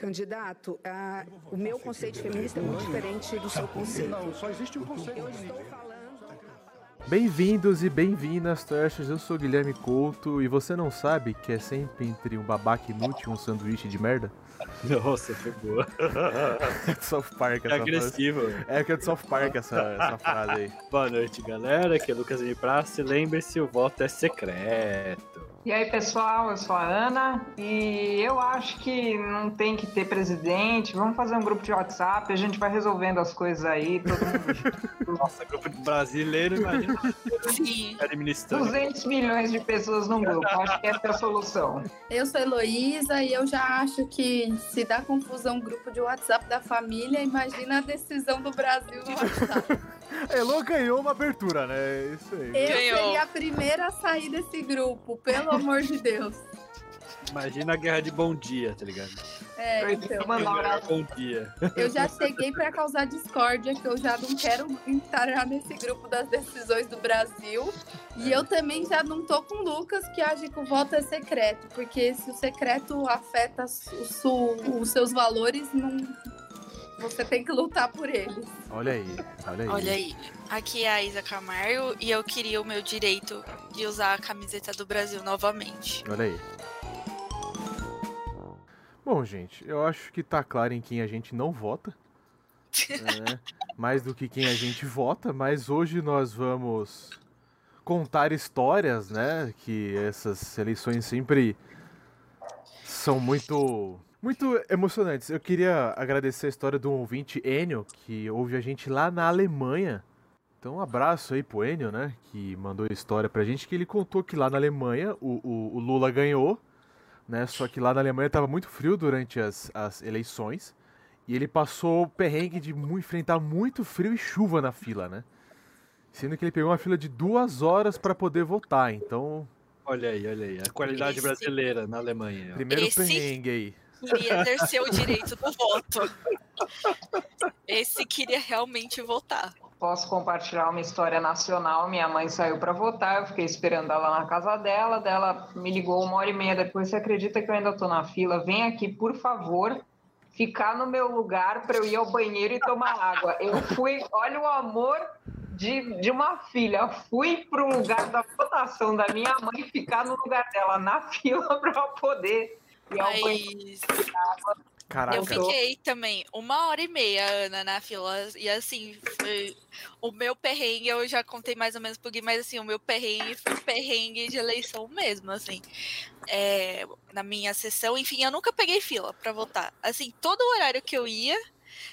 Candidato, a, o meu conceito feminista é muito diferente do seu conceito. Não, só existe um conceito. Eu estou falando. Bem-vindos e bem-vindas, Trashers. Eu sou Guilherme Couto e você não sabe que é sempre entre um babaca inútil e um sanduíche de merda? Nossa, foi boa. É de South Park É essa frase. agressivo. É que é de South Park essa, essa frase aí. Boa noite, galera. Aqui é Lucas M. Praça. E lembre-se, o voto é secreto. E aí, pessoal, eu sou a Ana e eu acho que não tem que ter presidente. Vamos fazer um grupo de WhatsApp, a gente vai resolvendo as coisas aí, todo mundo. Nossa, grupo de brasileiro, imagina Sim. administrando. 200 milhões de pessoas num grupo, acho que essa é a solução. Eu sou Heloísa e eu já acho que se dá confusão grupo de WhatsApp da família, imagina a decisão do Brasil no WhatsApp. Elo ganhou uma abertura, né? É Isso aí. Eu Ganhou. seria a primeira a sair desse grupo, pelo amor de Deus. Imagina a guerra de bom dia, tá ligado? É, então. Abraço. Bom dia. Eu já cheguei pra causar discórdia, que eu já não quero entrar nesse grupo das decisões do Brasil. E eu também já não tô com o Lucas, que age que o voto é secreto. Porque se o secreto afeta o su- os seus valores, não... você tem que lutar por eles. Olha aí, olha aí. Olha aí, aqui é a Isa Camargo e eu queria o meu direito de usar a camiseta do Brasil novamente. Olha aí. Bom, gente, eu acho que tá claro em quem a gente não vota. né? Mais do que quem a gente vota, mas hoje nós vamos contar histórias, né? Que essas eleições sempre são muito muito emocionantes. Eu queria agradecer a história do ouvinte Enio, que ouve a gente lá na Alemanha. Então, um abraço aí pro Enio, né? Que mandou a história pra gente, que ele contou que lá na Alemanha o, o, o Lula ganhou, né? Só que lá na Alemanha tava muito frio durante as, as eleições. E ele passou o perrengue de mu- enfrentar muito frio e chuva na fila, né? Sendo que ele pegou uma fila de duas horas pra poder votar. Então, Olha aí, olha aí. A qualidade Esse- brasileira na Alemanha. ó. primeiro Esse- perrengue aí. Queria exercer o direito do voto. Esse queria realmente votar. Posso compartilhar uma história nacional. Minha mãe saiu para votar, eu fiquei esperando ela na casa dela. Dela me ligou uma hora e meia depois. Você acredita que eu ainda tô na fila? Vem aqui, por favor, ficar no meu lugar para eu ir ao banheiro e tomar água. Eu fui, olha o amor de, de uma filha. Fui pro lugar da votação da minha mãe ficar no lugar dela na fila para eu poder. Mas Caraca. eu fiquei também uma hora e meia, Ana, na fila. E assim, foi- o meu perrengue, eu já contei mais ou menos pro Gui, mas assim, o meu perrengue foi perrengue de eleição mesmo, assim. É, na minha sessão, enfim, eu nunca peguei fila pra votar. Assim, todo horário que eu ia,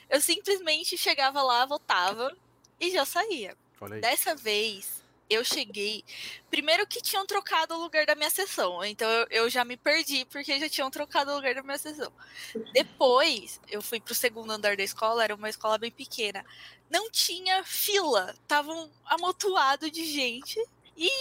eu simplesmente chegava lá, votava e já saía. Dessa vez, eu cheguei. Primeiro que tinham trocado o lugar da minha sessão. Então eu, eu já me perdi porque já tinham trocado o lugar da minha sessão. Depois, eu fui pro segundo andar da escola, era uma escola bem pequena. Não tinha fila. Estavam amontoado de gente. E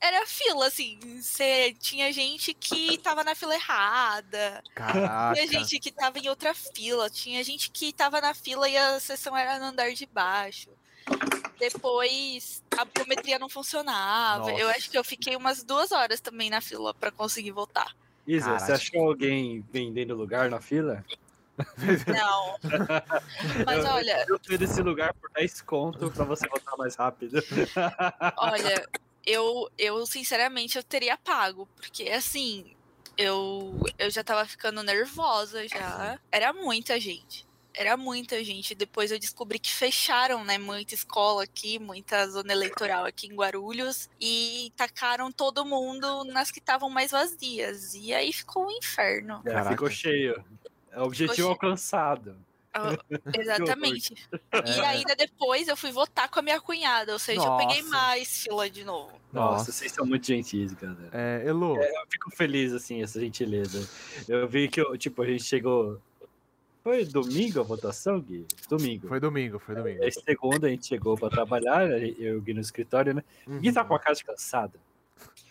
era fila, assim. Cê, tinha gente que tava na fila errada. Caraca. Tinha gente que tava em outra fila, tinha gente que tava na fila e a sessão era no andar de baixo. Depois a biometria não funcionava. Nossa. Eu acho que eu fiquei umas duas horas também na fila pra conseguir votar. Isa, Caraca. você achou alguém vendendo lugar na fila? Não. Mas olha, Eu fui desse lugar por 10 conto pra você votar mais rápido. olha, eu, eu sinceramente eu teria pago, porque assim, eu, eu já tava ficando nervosa já. Era muita gente. Era muita gente. Depois eu descobri que fecharam, né? Muita escola aqui, muita zona eleitoral aqui em Guarulhos. E tacaram todo mundo nas que estavam mais vazias. E aí ficou um inferno. É, Caraca. ficou cheio. É Objetivo cheio. alcançado. Ah, Exatamente. E ainda depois eu fui votar com a minha cunhada. Ou seja, eu peguei Nossa. mais fila de novo. Nossa, Nossa. vocês são muito gentis, galera. É, Elo, Eu fico feliz, assim, essa gentileza. Eu vi que, eu, tipo, a gente chegou... Foi domingo a votação, Gui? Domingo. foi domingo, foi domingo. Aí segunda a gente chegou pra trabalhar, eu e o Gui no escritório, né? O Gui tá com a cara de cansada.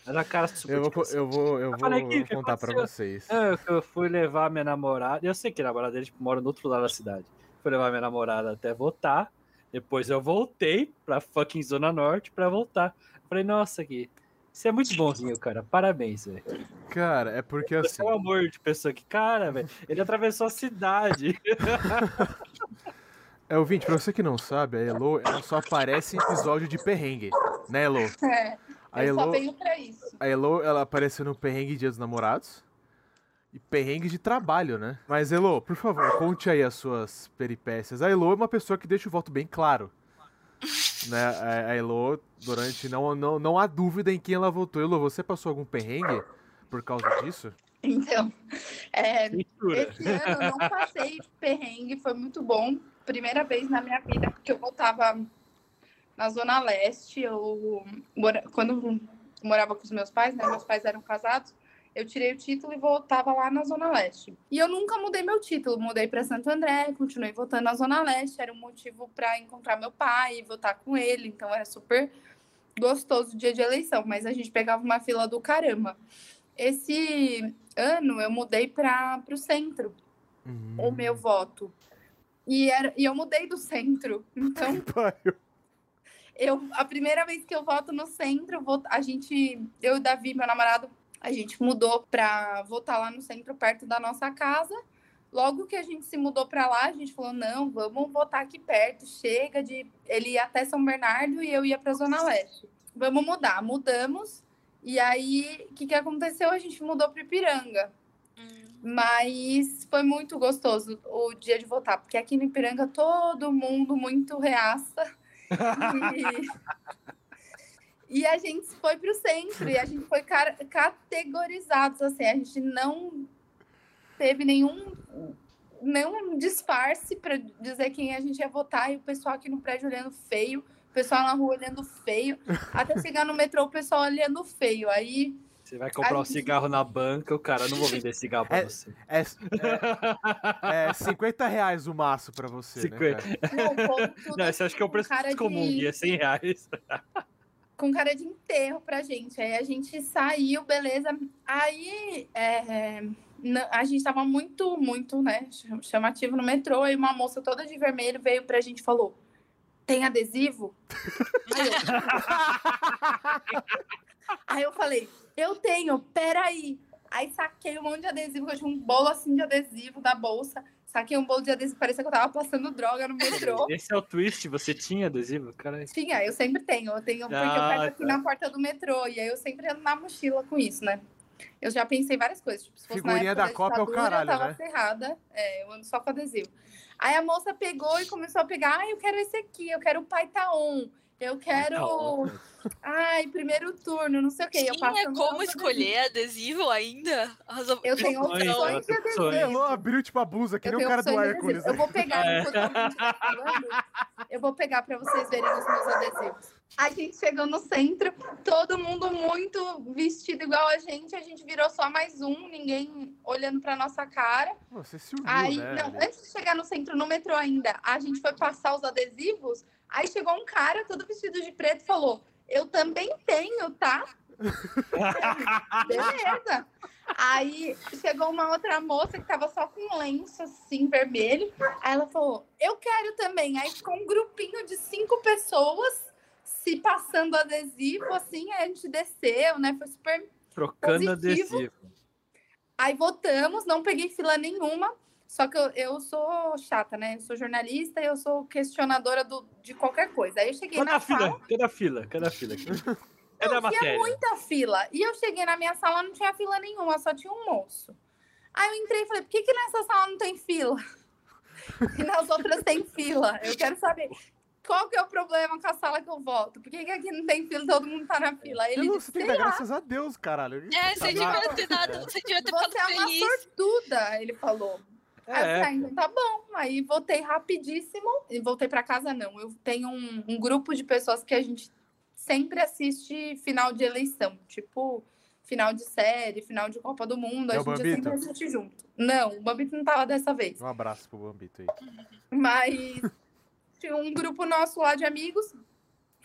A cara super Eu vou, eu vou, eu vou falei, "Gui, o que contar pra aconteceu?" vocês. É, Eu, eu fui levar minha namorada. Eu sei que a namorada dele tipo, mora no outro lado da cidade. Fui levar minha namorada até votar. Depois eu voltei pra fucking Zona Norte pra voltar. Falei, nossa, Gui, Você é muito bonzinho, cara. Parabéns, velho. Cara, é porque assim. Você é um amor de pessoa que, cara, velho, ele atravessou a cidade. É, ouvinte, pra você que não sabe, a Elo ela só aparece em episódio de perrengue, né, Elo? É, A eu só Elo, venho pra isso. a Elo, ela apareceu no perrengue Dia dos Namorados e perrengue de trabalho, né? Mas, Elo, por favor, conte aí as suas peripécias. A Elo é uma pessoa que deixa o voto bem claro. Né? A Elo, durante. Não, não, não há dúvida em quem ela votou. Elo, você passou algum perrengue por causa disso? Então, é, esse ano eu não passei perrengue, foi muito bom. Primeira vez na minha vida, porque eu voltava na Zona Leste. Eu, mora- quando morava com os meus pais, né? Meus pais eram casados. Eu tirei o título e voltava lá na Zona Leste. E eu nunca mudei meu título, mudei para Santo André, continuei voltando na Zona Leste. Era um motivo para encontrar meu pai e votar com ele, então era super gostoso o dia de eleição, mas a gente pegava uma fila do caramba. Esse ano eu mudei para o centro, Hum, o meu voto. E, era, e eu mudei do centro. Então, eu, a primeira vez que eu voto no centro, eu vou- a gente, eu e o Davi, meu namorado, a gente mudou para votar lá no centro, perto da nossa casa. Logo que a gente se mudou para lá, a gente falou: não, vamos votar aqui perto, chega de. Ele ia até São Bernardo e eu ia para Zona Leste. Vamos mudar. Mudamos. E aí, o que, que aconteceu? A gente mudou para Ipiranga. Hum, Mas foi muito gostoso o dia de votar, porque aqui no Ipiranga todo mundo muito reaça. E, e a gente foi para o centro e a gente foi categorizados, assim, a gente não teve nenhum, nenhum disfarce para dizer quem a gente ia votar e o pessoal aqui no prédio olhando feio, o pessoal na rua olhando feio, até chegar no metrô o pessoal olhando feio. Aí Você vai comprar um cigarro na banca, o cara não vou vender cigarro pra É- você. É, é, é 50 reais o maço pra você, 50. né, cara? não, Não, você acha que é o preço comum, de- e é 100 reais. Com cara de enterro pra gente. Aí a gente saiu, beleza. Aí é, na- a gente tava muito, muito, né, cham- chamativo no metrô. E uma moça toda de vermelho veio pra gente e falou: tem adesivo? Aí eu, Aí eu falei, eu tenho, peraí. Aí saquei um monte de adesivo, eu tinha um bolo assim de adesivo da bolsa. Saquei um bolo de adesivo, parecia que eu tava passando droga no metrô. Esse é o twist, você tinha adesivo? Cara, Tinha, eu sempre tenho. Eu tenho, porque eu Ah, pego aqui tá. na porta do metrô. E aí eu sempre ando na mochila com isso, né? Eu já pensei várias coisas. Tipo, se fosse na Figurinha época da Copa é o caralho, eu tava né? ferrada. É, eu ando só com adesivo. Aí a moça pegou e começou a pegar. Ah, eu quero esse aqui, eu quero o Paitaon. Eu quero. Paitaon. Ai, primeiro turno, não sei o quê. Eu Tinha passando como escolher adesivo ainda? As Eu tenho Opções, de adesivo. Elô abriu tipo a blusa, que Eu nem o cara do Hércules. adesivo. Eu vou pegar, É. tá falando, eu vou pegar para vocês verem os meus adesivos. A gente chegou no centro, todo mundo muito vestido igual a gente, a gente virou só mais um, ninguém olhando para nossa cara. Você se uniu, Aí, né? não, antes de chegar no centro, no metrô ainda, a gente foi passar os adesivos, aí chegou um cara todo vestido de preto e falou: Eu também tenho, tá? Beleza. Aí chegou uma outra moça que tava só com um lenço assim, vermelho. Aí ela falou: Eu quero também. Aí ficou um grupinho de cinco pessoas se passando adesivo, assim. Aí a gente desceu, né? Foi super Trocando Positivo. adesivo. Aí votamos, não peguei fila nenhuma. Só que eu, eu sou chata, né? Eu sou jornalista e eu sou questionadora do, de qualquer coisa. Aí eu cheguei Cadê na a fila? sala, Cadê a fila? Cadê a fila? Cadê a não, tinha muita fila. E eu cheguei na minha sala, não tinha fila nenhuma, só tinha um moço. Aí eu entrei e falei, por que, que nessa sala não tem fila? E nas outras tem fila. Eu quero saber qual que é o problema com a sala que eu voto. Por que, que aqui não tem fila e todo mundo tá na fila? Ele Elô, disse, você tem que dar graças a Deus, caralho. É, você devia ter dado. Você devia ter ficado você é uma feliz. sortuda, ele falou. Aí eu falei, então tá bom. Aí voltei rapidíssimo. E voltei pra casa, não. Eu tenho um, um grupo de pessoas que a gente sempre assiste final de eleição. Tipo, final de série, final de Copa do Mundo. É a gente Bambito? sempre assiste junto. Não, o Bambito não tava dessa vez. Um abraço pro Bambito aí. Mas tinha um grupo nosso lá de amigos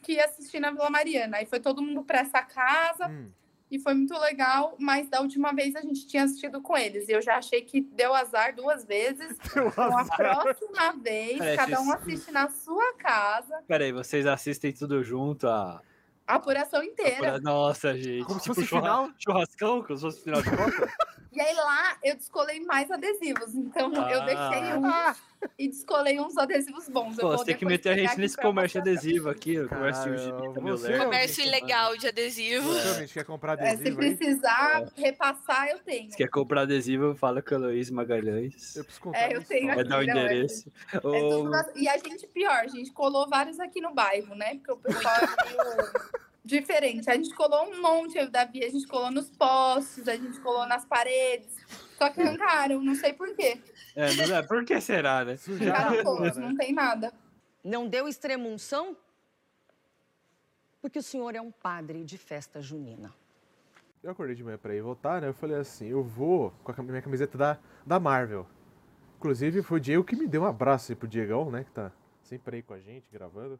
que ia assistir na Vila Mariana. Aí foi todo mundo pra essa casa Hum, e foi muito legal, mas da última vez a gente tinha assistido com eles. E eu já achei que deu azar duas vezes. deu Então, a próxima vez, Parece cada um isso. assiste na sua casa. Peraí, vocês assistem tudo junto a A apuração inteira. Nossa, gente. Como se tipo fosse churra- final? churrascão, como se fosse final de Copa. E aí lá eu descolei mais adesivos. Então eu Ah. deixei um e descolei uns adesivos bons. Eu Pô, vou você tem que meter a gente aqui nesse comércio adesivo aqui, o comércio você-. Comércio ilegal de adesivo. Realmente quer comprar É, se adesivo aí? precisar repassar, eu tenho. Se quer comprar adesivo, fala com a Luiz Magalhães. Eu preciso contar É, eu tenho história. Vai dar o Não, é- endereço. É Ô, tudo E a gente, pior, a gente colou vários aqui no bairro, né? Porque o pessoal é meio diferente. A gente colou um monte, eu e Davi, a gente colou nos postes, a gente colou nas paredes. Só que arrancaram, não sei por quê. É, não é, por que será, né? Sujaram todos, né? não tem nada. Não deu extremunção? Porque o senhor é um padre de festa junina. Eu acordei de manhã pra ir votar, né? Eu falei assim, eu vou com a minha camiseta da, da Marvel. Inclusive, foi o Diego que me deu um abraço aí pro Diegão, né? Que tá sempre aí com a gente, gravando.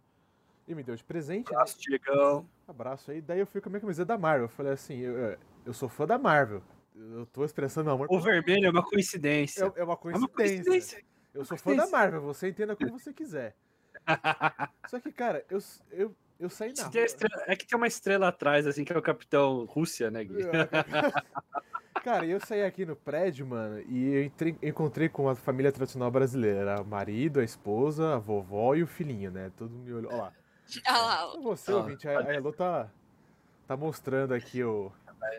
E me deu de presente, né? Nossa, Diegão. Abraço aí. Daí eu fui com a minha camiseta da Marvel. Eu falei assim, eu, eu sou fã da Marvel. Eu tô expressando meu amor. O vermelho é uma coincidência. É, é uma É uma coincidência. coincidência. Eu sou fã da Marvel, você entenda como você quiser. Só que, cara, eu, eu, eu saí na rua. estrela- É que tem uma estrela atrás, assim, que é o Capitão Rússia, né, Gui? Cara, eu saí aqui no prédio, mano, e eu entrei- encontrei com a família tradicional brasileira. O marido, a esposa, a vovó e o filhinho, né? Todo mundo me olhou. Olha lá. Ah lá, Então você, Ah, ouvinte, a, a Elo tá, tá mostrando aqui o,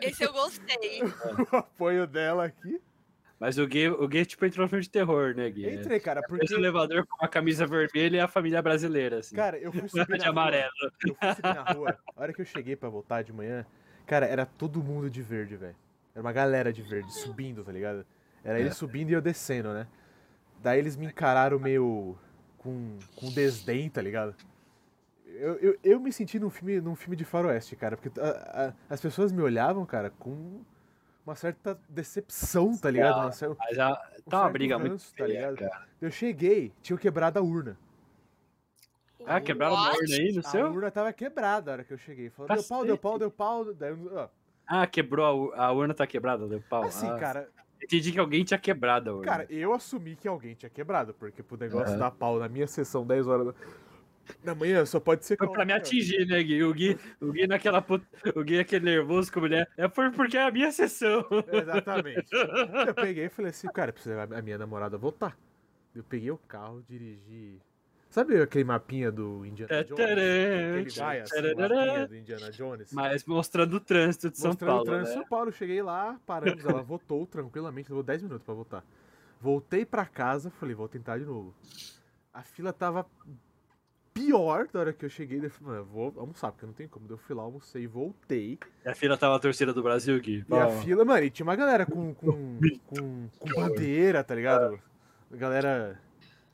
esse eu gostei. o apoio dela aqui. Mas o Gui, o Gui tipo, entrou no filme de terror, né, Gui? Entrei, cara, porque. o elevador com a camisa vermelha e a família brasileira, assim. Cara, eu fui subir de na rua. amarelo. Eu fui subir na rua. A hora que eu cheguei pra voltar de manhã, cara, era todo mundo de verde, velho. Era uma galera de verde subindo, tá ligado? Era eles subindo e eu descendo, né? Daí eles me encararam meio com, com desdém, tá ligado? Eu, eu, eu me senti num filme, num filme de faroeste, cara, porque a- a- as pessoas me olhavam, cara, com uma certa decepção, tá ligado? Uma cer- Mas a- um tá uma briga muito ranço, tá feia, ligado? cara. Eu cheguei, tinha quebrado a urna. Ah, quebraram What? urna aí no A seu? urna tava quebrada a hora que eu cheguei. Falou, deu pau, deu pau, deu pau. Ah, quebrou a, a urna, tá quebrada, deu pau. Assim, Ah, cara, Entendi que alguém tinha quebrado a urna. cara, eu assumi que alguém tinha quebrado, porque pro negócio Aham. dar pau na minha sessão 10 horas da, da manhã só pode ser Foi pra me atingir, né, Gui? O Gui, o Gui naquela put... O Gui aquele nervoso como ele é. É por- porque é a minha sessão. Exatamente. Eu peguei e falei assim, cara, preciso levar a minha namorada a voltar. Eu peguei o carro, dirigi. Sabe aquele mapinha do Indiana Jones? Que ele vai assim, mapinha do Indiana Jones? Mas mostrando o trânsito de São Mostrando Paulo. o trânsito de né? São Paulo. Cheguei lá, paramos, ela votou tranquilamente, levou 10 minutos pra votar. Voltei pra casa, falei, vou tentar de novo. A fila tava pior da hora que eu cheguei. eu falei, mano, eu vou almoçar, porque não tem como. Eu fui lá, almocei, voltei. E a fila tava a torcida do Brasil, Gui. E a fila, mano, e tinha uma galera com, com, com, com bandeira, tá ligado? Galera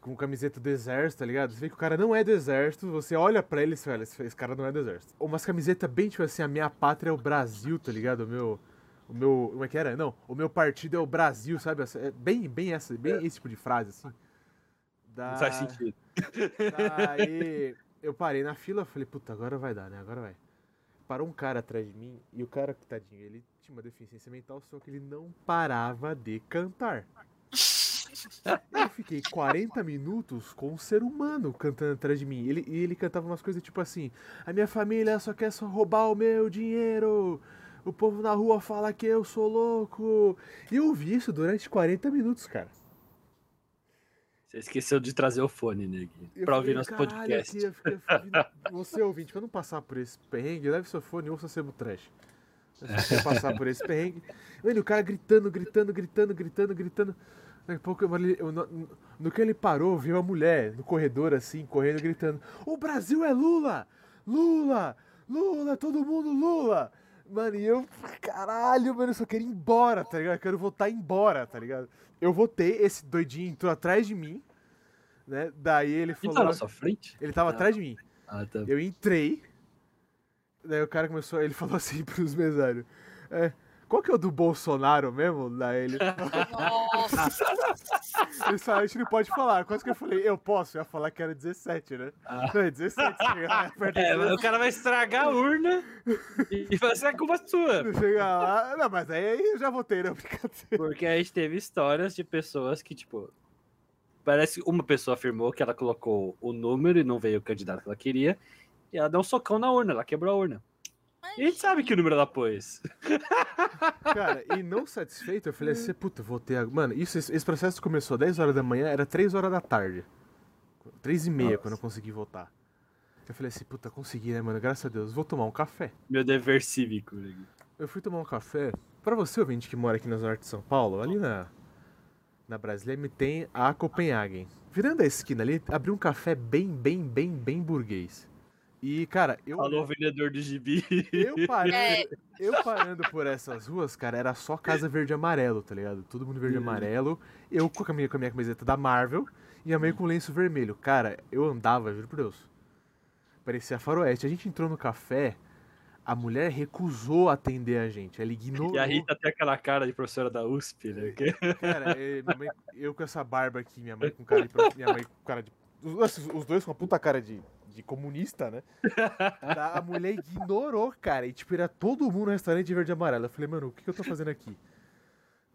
com camiseta do exército, tá ligado? Você vê que o cara não é do exército, você olha pra ele e fala, esse cara não é do exército. Umas camisetas bem, tipo assim, a minha pátria é o Brasil, tá ligado? O meu... O meu... Como é que era? Não, o meu partido é o Brasil, sabe? É bem, bem essa, bem esse tipo de frase, assim. Da... Não faz sentido. Aí eu parei na fila, falei, puta, agora vai dar, né? Agora vai. Parou um cara atrás de mim e o cara, tadinho, ele tinha uma deficiência mental, só que ele não parava de cantar. Eu fiquei 40 minutos com um ser humano cantando atrás de mim. Ele, e ele cantava umas coisas tipo assim: A minha família só quer só roubar o meu dinheiro. O povo na rua fala que eu sou louco. E eu ouvi isso durante 40 minutos, cara. Você esqueceu de trazer o fone, né? Eu Pra ouvir nosso "Caralho, podcast. aqui, eu fiquei- eu fiquei- você ouvinte, pra não passar por esse perrengue, leve seu fone e ouça Sebo Trash. Se você passar por esse perrengue. Mano, o cara gritando, gritando, gritando, gritando, gritando. Daqui a pouco, no que ele parou, viu a mulher no corredor assim, correndo, gritando: O Brasil é Lula! Lula! Lula! Todo mundo Lula! Mano, e eu, caralho, mano, eu só quero ir embora, tá ligado? Eu quero votar embora, tá ligado? Eu votei, esse doidinho entrou atrás de mim, né? Daí ele Ele falou. tá na sua frente? Ele tava Ah. atrás de mim. Ah, tá. Eu entrei. Daí o cara começou. Ele falou assim pros mesários: é, Qual que é o do Bolsonaro mesmo? Daí ele. Nossa, Falou, a gente não pode falar. Quase que eu falei, eu posso. Eu ia falar que era 17, né? Não, é 17. Chega lá, perto É, mas o cara vai estragar a urna e vai ser a culpa sua. Chega lá. Não, mas aí eu já votei, né? Brincadeira. Porque a gente teve histórias de pessoas que, tipo. Parece que uma pessoa afirmou que ela colocou o número e não veio o candidato que ela queria. E ela deu um socão na urna, ela quebrou a urna. A gente sabe que número ela pôs. Cara, e não satisfeito, eu falei assim, puta, vou ter. a- Mano, isso, esse esse processo começou 10 horas da manhã, era 3 horas da tarde. 3 e meia Nossa. quando eu consegui votar. Eu falei assim, puta, consegui, né, mano? Graças a Deus, vou tomar um café. Meu dever cívico. Eu fui tomar um café. Pra você, ouvinte que mora aqui na zona de São Paulo, ali na, na Brasília, tem a Copenhagen. Virando a esquina ali, abriu um café bem, bem, bem, bem burguês. E, cara, eu. Falou o vendedor do gibi. Eu parando, É. eu parando por essas ruas, cara, era só casa verde e amarelo, tá ligado? Todo mundo verde e Uhum. amarelo. Eu com a minha, com a minha camiseta da Marvel e a mãe com lenço vermelho. Cara, eu andava, juro por Deus. Parecia faroeste. A gente entrou no café, a mulher recusou atender a gente. Ela ignorou. E a Rita tem aquela cara de professora da USP, né? Que- Cara, é, minha mãe- eu com essa barba aqui, minha mãe com cara de. Minha mãe com cara de. Os, os dois com uma puta cara de, de comunista, né? A mulher ignorou, cara. E tipo, era todo mundo no restaurante verde e amarelo. Eu falei, mano, o que, que eu tô fazendo aqui?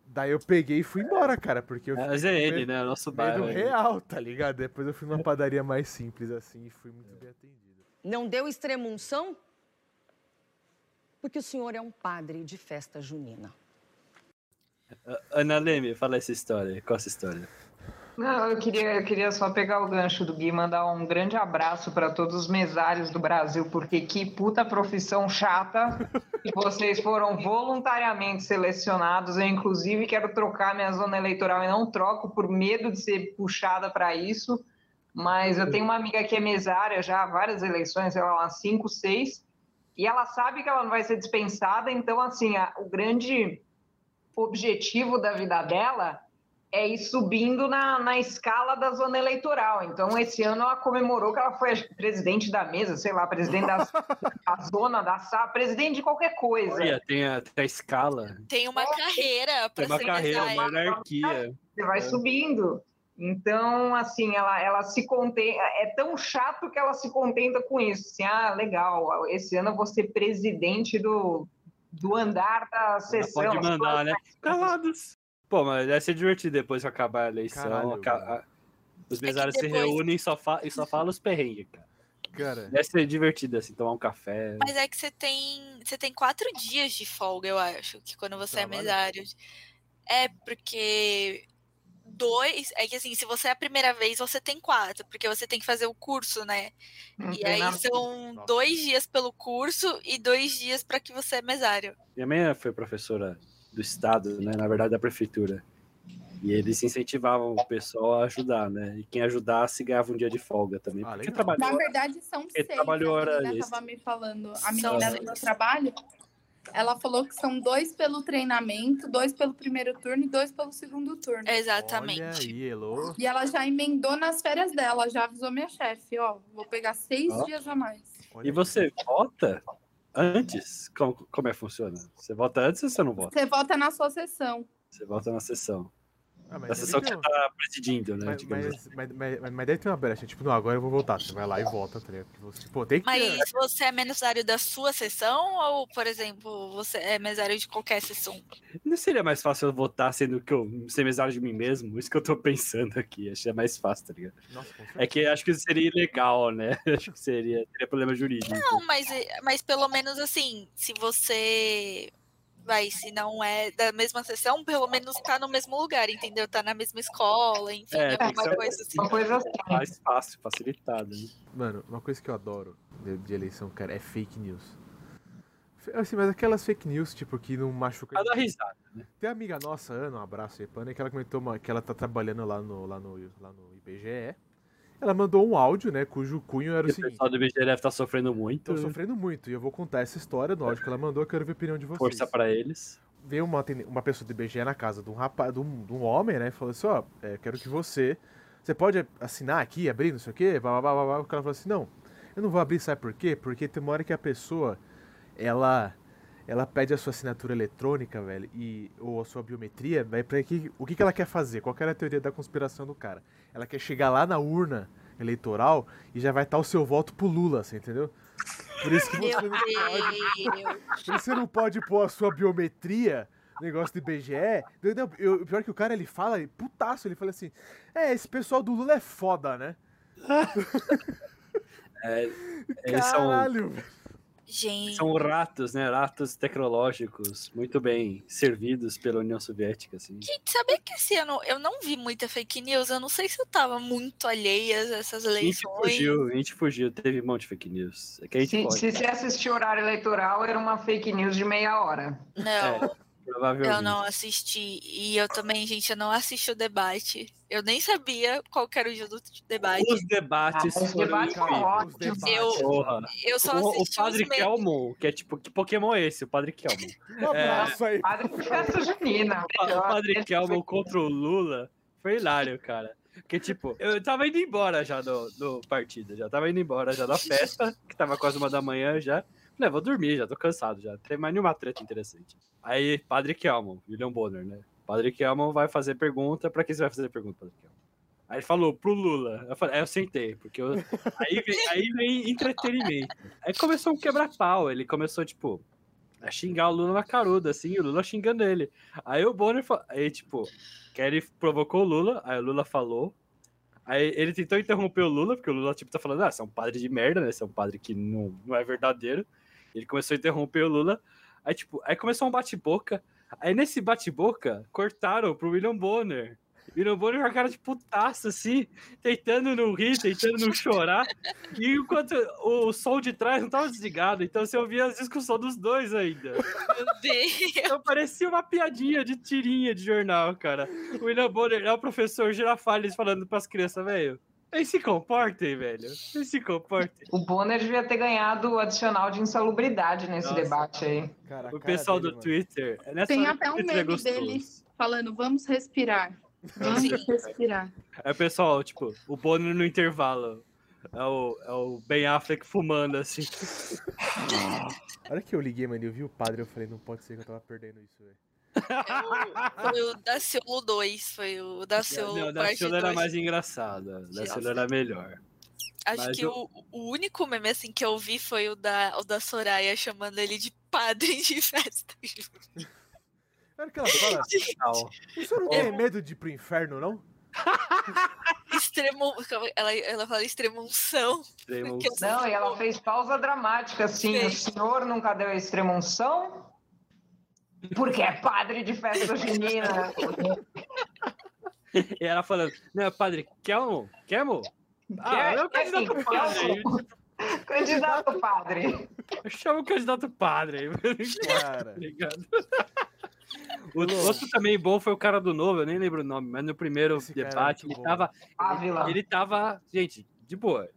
Daí eu peguei e fui embora, cara, porque eu fiquei Mas é ele, medo- né? Nosso medo bairro. real, tá ligado? Depois eu fui numa padaria mais simples assim e fui muito bem atendido. Não deu extremunção? Porque o senhor é um padre de festa junina. Ana Leme, fala essa história. Qual essa história? Não, eu queria, eu queria só pegar o gancho do Gui e mandar um grande abraço para todos os mesários do Brasil, porque que puta profissão chata. Vocês foram voluntariamente selecionados. Eu, inclusive, quero trocar minha zona eleitoral e não troco por medo de ser puxada para isso. Mas eu tenho uma amiga que é mesária já há várias eleições, lá, umas cinco, seis, e ela sabe que ela não vai ser dispensada, então, assim, a- o grande objetivo da vida dela é ir subindo na, na escala da zona eleitoral. Então, esse ano ela comemorou que ela foi presidente da mesa, sei lá, presidente da, da zona, da SAP, presidente de qualquer coisa. Olha, tem a, tem a escala. Tem uma carreira Tem pra uma ser carreira, uma hierarquia. Você vai subindo. Então, assim, ela, ela se contenta. É tão chato que ela se contenta com isso. Assim, ah, legal, esse ano eu vou ser presidente do, do andar da Ela sessão. pode mandar, né? Calados. Pô, mas deve ser divertido depois que acabar a eleição. Caralho, aca- Os mesários se depois- reúnem e só, fa e só falam os perrengues, cara. Cara, Deve ser divertido, assim, tomar um café. Mas é que você tem, você tem quatro dias de folga, eu acho, que quando você Trabalho. é mesário. É, porque dois. É que assim, se você é a primeira vez, você tem quatro, porque você tem que fazer o curso, né? Um E aí treinamento. são Nossa. dois dias pelo curso e dois dias para que você é mesário. Minha mãe foi professora do estado, né? Na verdade, da prefeitura. E eles incentivavam o pessoal a ajudar, né? E quem ajudasse ganhava um dia de folga também. Ah, porque trabalhou. Na verdade, são seis. trabalhou a hora menina extra. tava me falando. A menina do trabalho, ela falou que são dois pelo treinamento, dois pelo primeiro turno e dois pelo segundo turno. Exatamente. olha aí, Elô. E ela já emendou nas férias dela, já avisou minha chefe, ó, vou pegar seis Ó. dias a mais. olha E aí. você vota antes? Como, como é que funciona? Você vota antes ou você não vota? Você vota na sua sessão. Você vota na sessão. Ah, deve sessão que você tá presidindo, né? Mas, mas, assim. mas, mas, mas- deve ter uma brecha, tipo, não, agora eu vou voltar. Você vai lá e volta, tá ligado? Porque você, pô, tem que ter. Mas você é mesário da sua sessão ou, por exemplo, você é mesário de qualquer sessão? Não seria mais fácil eu votar sendo que eu ser mesário de mim mesmo? Isso que eu tô pensando aqui. Acho que é mais fácil, tá ligado? Nossa, É que acho que seria ilegal, né? Acho que seria, teria problema jurídico. Não, mas, mas pelo menos assim, se você vai, se não é da mesma sessão, pelo menos tá no mesmo lugar, entendeu? Tá na mesma escola, enfim, É, alguma coisa assim. Uma coisa assim. Mais fácil, facilitado. Né? Mano, uma coisa que eu adoro de, de eleição, cara, é fake news. Assim, mas aquelas fake news, tipo, que não machuca. Pra dar risada. Tem uma amiga nossa, Ana, um abraço aí, Pana, que ela comentou uma- que ela tá trabalhando lá no, lá, no, lá no IBGE. Ela mandou um áudio, né, cujo cunho era o o seguinte. pessoal do IBGE deve estar sofrendo muito. Tô sofrendo muito e eu vou contar essa história, no áudio que ela mandou, eu quero ver a opinião de vocês. Força pra eles. veio uma, uma pessoa do IBGE na casa de um rapaz, de um, de um homem, né? E falou assim, ó, é, quero que você. Você pode assinar aqui, abrir, não sei o quê, blá, blá, blá, blá. O cara falou assim, não, eu não vou abrir, sabe por quê? Porque tem uma hora que a pessoa, ela. Ela pede a sua assinatura eletrônica, velho, e, ou a sua biometria, vai para que, o que, que ela quer fazer? Qual que era a teoria da conspiração do cara? Ela quer chegar lá na urna eleitoral e já vai estar o seu voto pro Lula, você entendeu? Por isso que você Meu não pode por isso Você não pode pôr a sua biometria, negócio do IBGE. Eu- não, eu- pior que o cara, ele fala, putaço, ele fala assim, é, esse pessoal do Lula é foda, né? É, eles são, Caralho, velho. Gente, são ratos, né? Ratos tecnológicos, muito bem servidos pela União Soviética, assim. gente, sabia que esse ano eu não vi muita fake news? Eu não sei se eu tava muito alheia a essas A gente eleições. fugiu, a gente fugiu, teve um monte de fake news. É que a gente Se, pode, se você assistir o horário eleitoral, era uma fake news de meia hora. Não, provavelmente. eu não assisti. E eu também, gente, eu não assisti o debate. Eu nem sabia qual que era o dia do debate. Os debates Ah, os foram debates incríveis. debates. Eu-. Eu só O, o assisti Padre. Kelmon, que é tipo, que Pokémon é esse? O Padre Kelmon. Um abraço aí. Padre de festa junina. O pa- o Padre Kelmon contra o Lula foi hilário, cara. Porque, tipo, eu tava indo embora já do, do partido, já tava indo embora já da festa, que tava quase uma da manhã já. "Ah, vou dormir, já tô cansado já. Não tem mais nenhuma treta interessante. Aí, Padre Kelmon, William Bonner, né? Padre Kelmon vai fazer pergunta. Pra quem você vai fazer pergunta, Padre Kelmon? Aí ele falou pro Lula. Eu falei, eu sentei, porque eu, aí, vem, aí vem entretenimento. Aí começou um quebra-pau. Ele começou, tipo, a xingar o Lula na caruda, assim, o Lula xingando ele. Aí o Bonner, fa- aí, tipo, que provocou o Lula, aí o Lula falou. Aí ele tentou interromper o Lula, porque o Lula, tipo, tá falando, ah, você é um padre de merda, né? Você é um padre que não, não é verdadeiro. Ele começou a interromper o Lula. Aí, tipo, aí começou um bate-boca. Aí nesse bate-boca, cortaram pro William Bonner. William Bonner com a cara de putaço, assim, tentando não rir, tentando não chorar. E enquanto o som de trás não tava desligado, então você ouvia as discussões dos dois ainda. Meu Deus. Então parecia uma piadinha de tirinha de jornal, cara. O William Bonner é o professor Girafales falando pras crianças, velho. Eles se comportem, velho. Eles se comportem. O Bonner devia ter ganhado o adicional de insalubridade nesse Nossa. debate aí. Cara, O cara pessoal dele, do. Twitter. Nessa Tem até um é meme dele gostoso. falando, vamos respirar. Vamos respirar. O pessoal, tipo, o Bonner no intervalo. É o, é o Ben Affleck fumando, assim. A hora que eu liguei, mano, eu vi o padre, eu falei, não pode ser que eu tava perdendo isso, velho. Foi o Daciolo 2. Foi o Daciolo Não, da parte Ciolo era 2. mais engraçada. Da Ciolo era melhor. Acho mas que eu- o, o único meme assim que eu vi foi o da, o da Soraya chamando ele de padre de festa. Na hora que ela fala, o senhor não tem medo de ir pro inferno, não? Extremo. Ela, ela fala extremunção. Eu- Não, e ela fez pausa dramática, assim, o Fez. senhor nunca deu a extremunção? Porque é padre de festa junina. E ela falando, não, padre, Kelmo? Kelmo? Ah, é o Quer- candidato quer- padre. Candidato padre. Chama o candidato padre. Cara. Obrigado. O outro também bom foi o cara do novo, eu nem lembro o nome, mas no primeiro Esse é debate ele bom. tava. Ávila. Ele tava. Gente, de boa.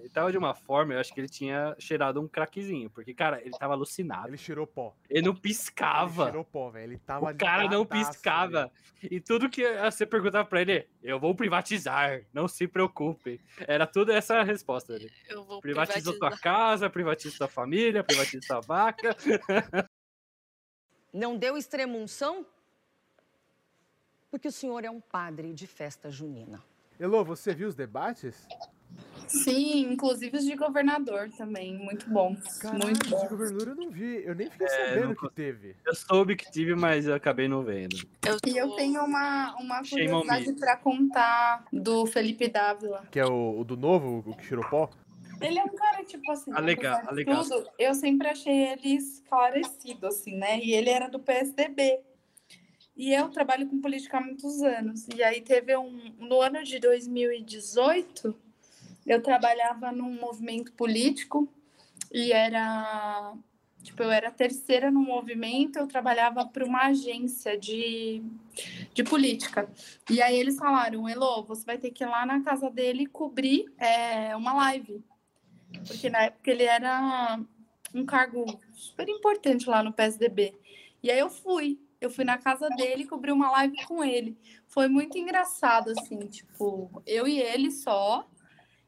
Ele tava de uma forma, eu acho que ele tinha cheirado um craquezinho, porque, cara, ele tava alucinado. Ele cheirou pó. Ele não Ele piscava. cheirou pó, velho. Ele tava O cara não piscava. velho. E tudo que você perguntava pra ele, eu vou privatizar, não se preocupe. Era tudo essa a resposta dele. Eu vou Privatiza privatizar. tua casa, privatiza tua família, privatiza tua vaca. Não deu extremunção? Porque o senhor é um padre de festa junina. Elô, você viu os debates? Sim, inclusive os de governador também. Muito bons. Caralho, muito de bons. governador eu não vi. Eu nem fiquei É, sabendo não que teve. Eu soube que tive, mas eu acabei não vendo. Eu E eu tô- tenho uma, uma curiosidade para contar do Felipe Dávila. Que é o, o do novo, o que cheirou pó? Ele é um cara, tipo assim, Alega- apesar de alegaço. tudo, eu sempre achei ele esclarecido, assim, né? E ele era do PSDB. E eu trabalho com política há muitos anos. E aí teve um... No ano de 2018, eu trabalhava num movimento político e era... Tipo, eu era terceira no movimento, eu trabalhava para uma agência de, de política. E aí eles falaram, Elo, você vai ter que ir lá na casa dele cobrir é, uma live. Porque na época ele era um cargo super importante lá no PSDB. E aí eu fui. Eu fui na casa dele cobri uma live com ele. Foi muito engraçado, assim, tipo, eu e ele só.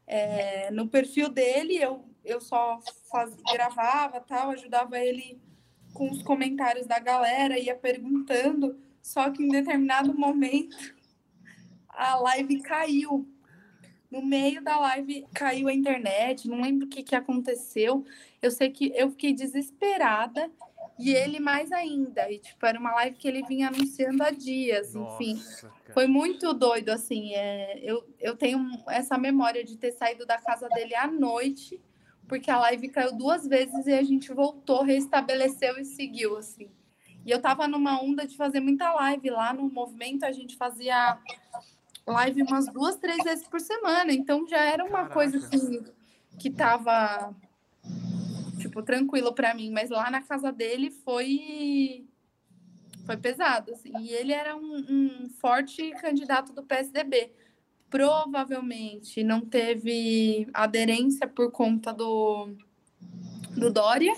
É, no perfil dele, eu, eu só faz, gravava tal, ajudava ele com os comentários da galera, ia perguntando. Só que em determinado momento a live caiu. No meio da live caiu a internet, não lembro o que, que aconteceu. Eu sei que eu fiquei desesperada E ele mais ainda. E, tipo, era uma live que ele vinha anunciando há dias, enfim. Nossa, cara. Foi muito doido, assim. É, eu, eu tenho essa memória de ter saído da casa dele à noite, porque a live caiu duas vezes e a gente voltou, restabeleceu e seguiu, assim. E eu tava numa onda de fazer muita live lá no movimento, a gente fazia live umas duas, três vezes por semana. Então já era uma Caraca. coisa assim que tava tipo tranquilo para mim, mas lá na casa dele foi foi pesado, assim. E ele era um, um forte candidato do PSDB. Provavelmente não teve aderência por conta do, do Dória.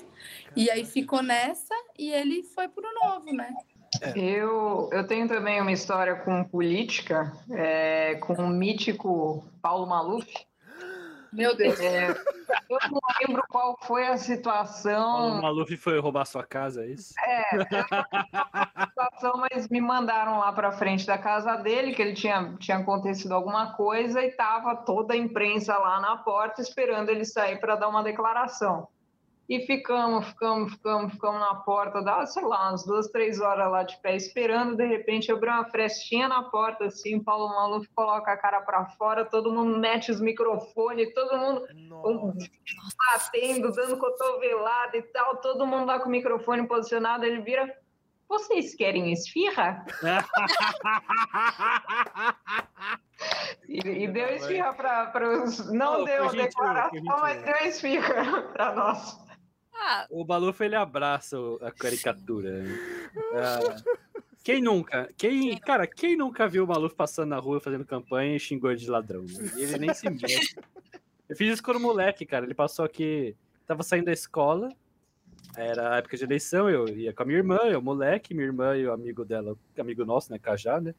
E aí ficou nessa e ele foi pro novo, né? Eu, eu tenho também uma história com política, é, com o mítico Paulo Maluf. Meu Deus. É, eu não lembro qual foi a O situação, Maluf foi roubar sua casa, é isso? a situação, mas me mandaram lá para frente da casa dele, que ele tinha, tinha acontecido alguma coisa e tava toda a imprensa lá na porta esperando ele sair para dar uma declaração. E ficamos, ficamos, ficamos, ficamos na porta, dá, sei lá, umas duas, três horas lá de pé esperando. De repente abriu uma frestinha na porta, assim, Paulo Maluf coloca a cara para fora, todo mundo mete os microfones, todo mundo batendo, dando cotovelada e tal, todo mundo lá com o microfone posicionado, ele vira. Vocês querem esfirra? E, e deu esfirra para os. Não Não, deu declaração, mas deu esfirra para nós. Ah, O Maluf, ele abraça a caricatura. né? Ah, quem nunca? Quem, cara, quem nunca viu o Maluf passando na rua fazendo campanha e xingou ele de ladrão? né? E ele nem se mexe. Eu fiz isso quando moleque, cara. Ele passou aqui, tava saindo da escola, era a época de eleição, eu ia com a minha irmã, eu moleque, minha irmã e o amigo dela, amigo nosso, né, Cajá, né?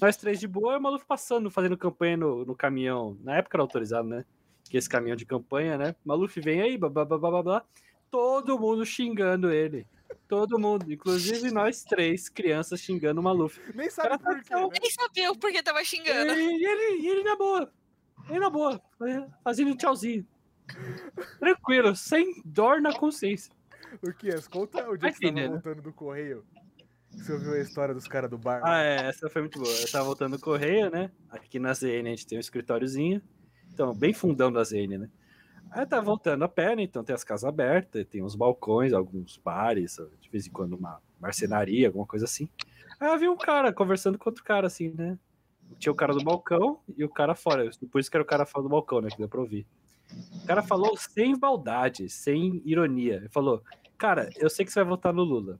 Nós três de boa, e o Maluf passando, fazendo campanha no, no caminhão. Na época era autorizado, né? Que esse caminhão de campanha, né? Maluf vem aí, blá, blá, blá, blá, blá, blá. Todo mundo xingando ele. Todo mundo, inclusive nós três, crianças xingando o Maluf. Nem sabe por quê, né? nem sabia o porquê tava xingando. e ele, ele na boa. Ele na boa. Fazendo um tchauzinho. Tranquilo, sem dor na consciência. O Kias, conta o dia que você tava entendendo. voltando do correio. que Você ouviu a história dos caras do bar? Ah, é, essa foi muito boa. Eu tava voltando no correio, né? Aqui na ZN a gente tem um escritóriozinho. Então, bem fundão da ZN, né? Aí tava voltando a né? Então tem as casas abertas, tem uns balcões, alguns bares, de vez em quando uma marcenaria, alguma coisa assim. Aí eu vi um cara conversando com outro cara, assim, né? Tinha o cara do balcão e o cara fora. Por isso que era o cara fora do balcão, né? Que deu pra ouvir. O cara falou sem maldade, sem ironia. Ele falou: Cara, eu sei que você vai votar no Lula.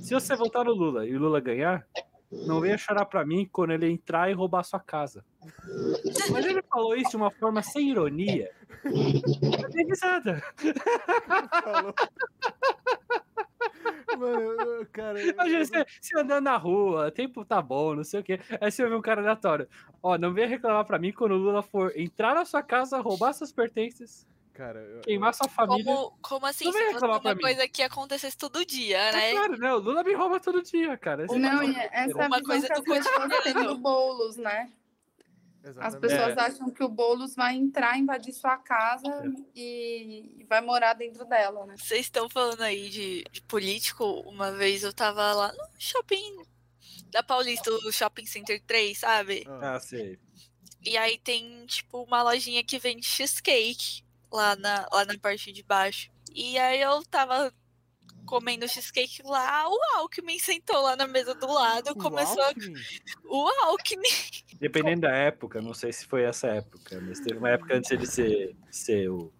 Se você votar no Lula e o Lula ganhar, não venha chorar pra mim quando ele entrar e roubar sua casa. Mas ele falou isso de uma forma sem ironia. Eu dei risada. Falou. Mano, cara. Imagina você, você andando na rua, tempo tá bom, não sei o quê. Aí você ouve um cara aleatório. Ó, não venha reclamar pra mim quando o Lula for entrar na sua casa, roubar seus pertences, Cara, eu- queimar sua família. Como, como assim? Não Se fosse uma mim. coisa que acontecesse todo dia, É né? claro, né? O Lula me rouba todo dia, cara. Esse Não, é essa Uma coisa que do cotidiano. do Boulos, né? As exatamente. pessoas É. acham que o Boulos vai entrar, invadir sua casa e e vai morar dentro dela, né? Vocês estão falando aí de, de político. Uma vez eu tava lá no shopping da Paulista, o Shopping Center 3, sabe? Ah, Ah, sei. E aí tem, tipo, uma lojinha que vende cheesecake lá na, lá na parte de baixo. E aí eu tava comendo cheesecake lá, o Alckmin sentou lá na mesa do lado, o começou a... Alckmin? O Alckmin! Dependendo da época, não sei se foi essa época, mas teve uma época antes de ser, ser o,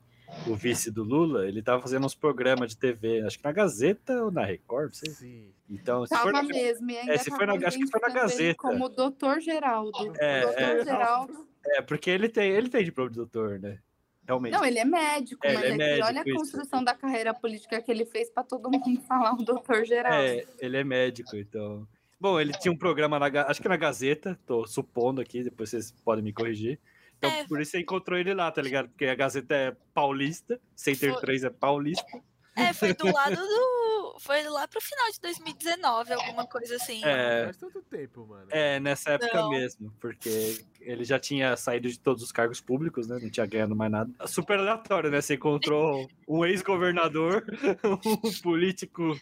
o vice do Lula, ele tava fazendo uns programas de TV, acho que na Gazeta ou na Record, não sei. Sim. Então, se for Tava na- mesmo, e ainda se foi na- acho que foi na ele Gazeta. Como Doutor Geraldo. É, Doutor é. Geraldo. É, porque ele tem, ele tem diploma de doutor, né? Realmente. Não, ele é médico, É, mas ele é é médico, olha a isso. construção da carreira política que ele fez para todo mundo falar o Doutor Geraldo. É, ele é médico, então. Bom, ele tinha um programa na, acho que na Gazeta, tô supondo aqui, depois vocês podem me corrigir. Então, É. por isso você encontrou ele lá, tá ligado? Porque a Gazeta é paulista, Center Foi. 3 é paulista. É, foi do lado do. foi lá pro final de 2019, alguma coisa assim. É, Faz tanto tempo, mano. é, nessa época Não. mesmo, porque ele já tinha saído de todos os cargos públicos, né? Não tinha ganhado mais nada. Super aleatório, né? Você encontrou um ex-governador, um político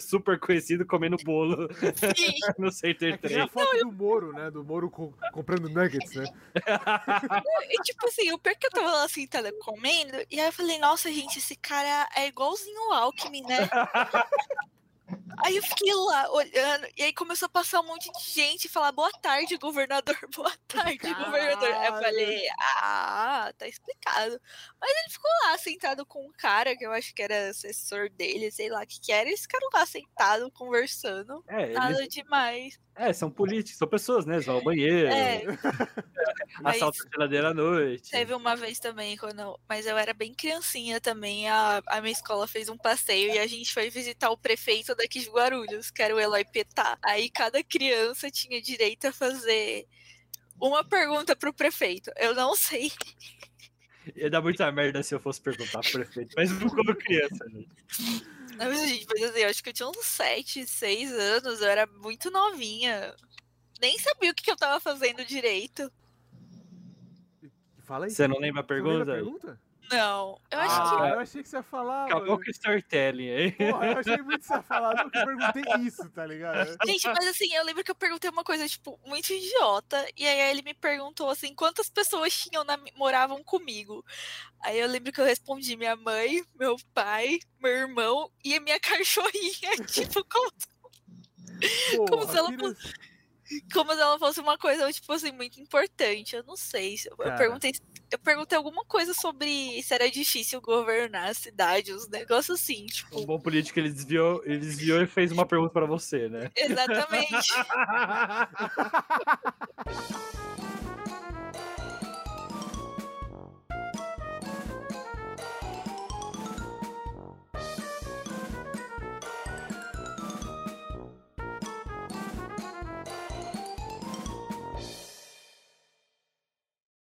super conhecido comendo bolo Sim. no Center É que nem a 3. foto do Moro, né? Do Moro co- comprando nuggets, né? E tipo assim, eu perco que eu tava lá sentada comendo, e aí eu falei, nossa, gente, esse cara é igualzinho o Alckmin, né? Aí eu fiquei lá olhando, e aí começou a passar um monte de gente e falar boa tarde, governador, boa tarde, governador. Aí eu Caralho. falei, ah, tá explicado. Mas ele ficou lá sentado com um cara que eu acho que era assessor dele, sei lá o que que era, e eles ficaram lá sentados, conversando, É, eles, nada demais. É, são políticos, são pessoas, né? Vão ao banheiro, É, assaltam a geladeira à noite. Teve uma vez também, quando mas eu era bem criancinha também, a, a minha escola fez um passeio e a gente foi visitar o prefeito daqui de Guarulhos, que era o Eloy Petá. Aí cada criança tinha direito a fazer uma pergunta pro prefeito. Eu não sei. Ia dar muita merda se eu fosse perguntar pro prefeito, mas não como criança, né? Não, gente, mas assim, eu acho que eu tinha uns 7, 6 anos, eu era muito novinha. Nem sabia o que, que eu tava fazendo direito. Fala aí. Você não lembra a Você lembra pergunta? pergunta? Não, eu acho Ah, eu achei que você ia falar. Acabou mano. com o storytelling aí. Porra, eu achei muito que você ia falar. Não, que eu perguntei isso, tá ligado? que. Gente, mas assim, eu lembro que eu perguntei uma coisa, tipo, muito idiota. E aí ele me perguntou assim, quantas pessoas tinham na- moravam comigo? Aí eu lembro que eu respondi minha mãe, meu pai, meu irmão e a minha cachorrinha. tipo, como, Porra, se ela como se ela fosse uma coisa, tipo assim, muito importante. Eu não sei. Eu, Cara. perguntei. Eu perguntei alguma coisa sobre se era difícil governar a cidade, uns negócios assim, tipo. Um bom político, ele desviou, ele desviou e fez uma pergunta pra você, né? Exatamente.